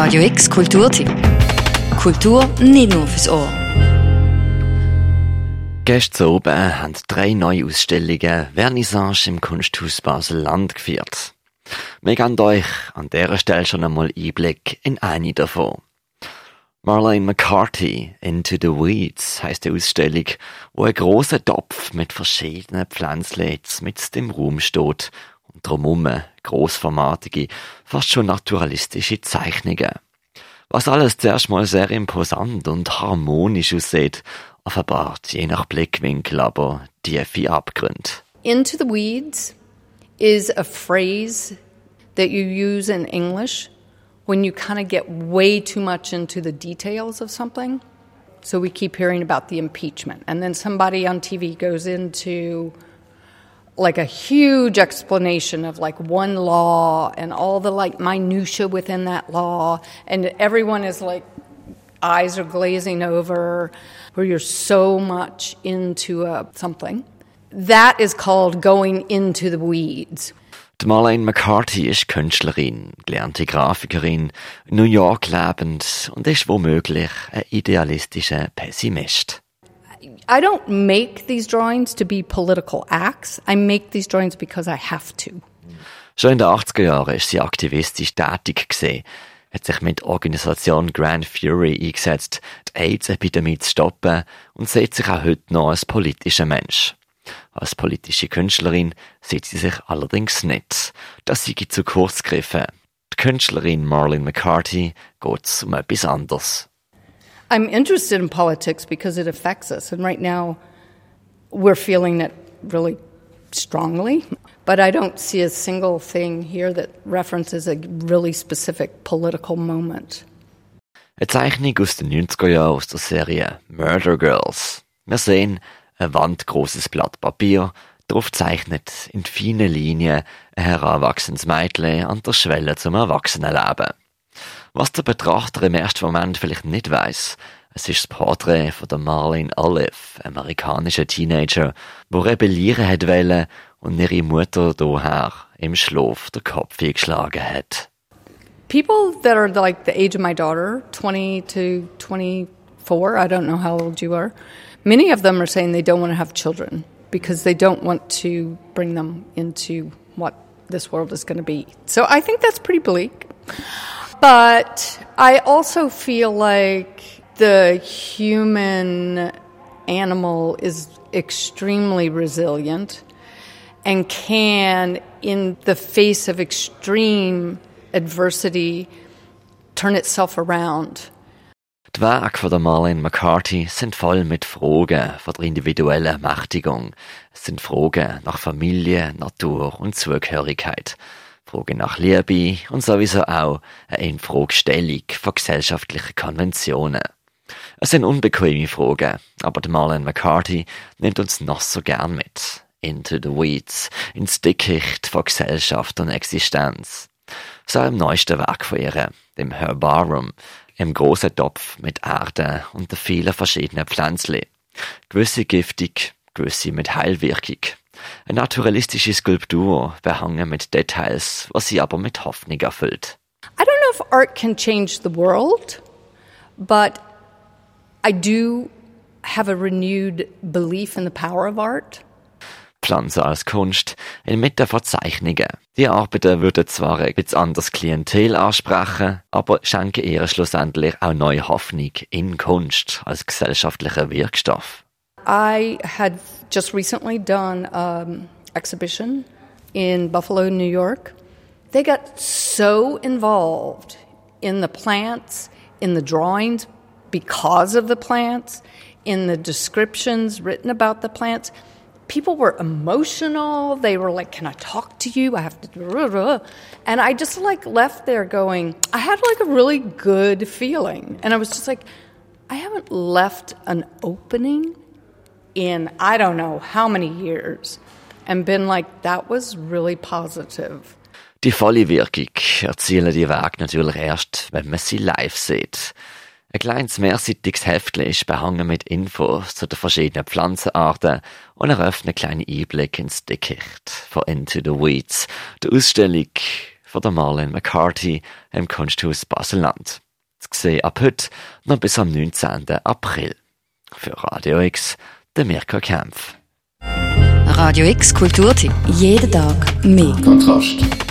Radio X Kulturtipp. Kultur nicht nur fürs Ohr. Gestern oben haben drei neue Ausstellungen Vernissage im Kunsthaus Basel-Land geführt. Wir geben euch an dieser Stelle schon einmal Einblick in eine davon. Marlene McCarthy Into the Weeds heisst die Ausstellung, wo ein großer Topf mit verschiedenen Pflänzchen mit dem Raum steht drumherum grossformatige, fast schon naturalistische Zeichnungen. Was alles zuerst mal sehr imposant und harmonisch aussieht, offenbart je nach Blickwinkel aber tiefe Abgründe. Into the weeds is a phrase that you use in English when you kind of get way too much into the details of something. So we keep hearing about the impeachment, and then somebody on TV goes into like a huge explanation of like one law and all the like minutia within that law, and everyone is like eyes are glazing over, where you're so much into uh, something. That is called going into the weeds. Die Marlene McCarthy ist Künstlerin, gelernte Grafikerin, in New York lebend und ist womöglich ein idealistischer Pessimist. I don't make these drawings to be political acts. I make these drawings because I have to. Schon in den 80er Jahren ist sie aktivistisch tätig hat sich mit Organisation Grand Fury eingesetzt, die AIDS-Epidemie zu stoppen und sieht sich auch heute noch als politischer Mensch. Als politische Künstlerin sieht sie sich allerdings nicht. Das sei zu kurz gegriffen. Die Künstlerin Marlene McCarthy geht um etwas anderes. I'm interested in politics because it affects us, and right now we're feeling it really strongly. But I don't see a single thing here that references a really specific political moment. Eine Zeichnung aus den 90er Jahren aus der Serie Murder Girls. Wir sehen ein wandgroßes Blatt Papier, darauf zeichnet in feinen Linien ein heranwachsendes Mädchen an der Schwelle zum Erwachsenenleben. Was der Betrachter im ersten Moment vielleicht nicht weiß, es ist das Porträt von der Marlene Olive, amerikanischer Teenager, wo rebellieren hat wollen und ihre Mutter daher im Schlaf den Kopf geschlagen hat. People that are like the age of my daughter, 20 to 24, I don't know how old you are, many of them are saying they don't want to have children because they don't want to bring them into what this world is going to be. So I think that's pretty bleak. But I also feel like the human animal is extremely resilient and can, in the face of extreme adversity, turn itself around. Die Werke von der Marlene McCarthy sind voll mit Fragen von der individuellen Ermächtigung. Es sind Fragen nach Familie, Natur und Zugehörigkeit. Fragen nach Liebe und sowieso auch eine Infragestellung von gesellschaftlichen Konventionen. Es sind unbequeme Fragen, aber die Marlene McCarthy nimmt uns noch so gern mit. Into the Weeds, ins Dickicht von Gesellschaft und Existenz. So im neuesten Werk von ihr, dem Herbarum, im großen Topf mit Erde und vielen verschiedenen Pflänzchen. Gewisse giftig, gewisse mit Heilwirkung. Eine naturalistische Skulptur, behangen mit Details, was sie aber mit Hoffnung erfüllt. I don't know if art can change the world, but I do have a renewed belief in the power of art. Pflanzen als Kunst inmitten von Zeichnungen. Die Arbeiten würden zwar ein bisschen anderes Klientel ansprechen, aber schenken ihr schlussendlich auch neue Hoffnung in Kunst als gesellschaftlicher Wirkstoff. I had just recently done an exhibition in Buffalo, New York. They got so involved in the plants, in the drawings because of the plants, in the descriptions written about the plants. People were emotional. They were like, "Can I talk to you? I have to." And I just like left there going, I had like a really good feeling, and I was just like, I haven't left an opening in I don't know how many years and been like, that was really positive. Die volle Wirkung erzielen die Werke natürlich erst, wenn man sie live sieht. Ein kleines mehrseitiges Heftchen ist behangen mit Infos zu den verschiedenen Pflanzenarten und eröffnet einen kleinen Einblick ins Dickicht von Into the Weeds. Die Ausstellung von der Marlene McCarthy im Kunsthaus Basel-Land. Zu sehen ab heute noch bis am 19. April. Für Radio X, der Mirko Kempf. Radio X Kulturtipp. Jeden Tag mehr. Kontrast.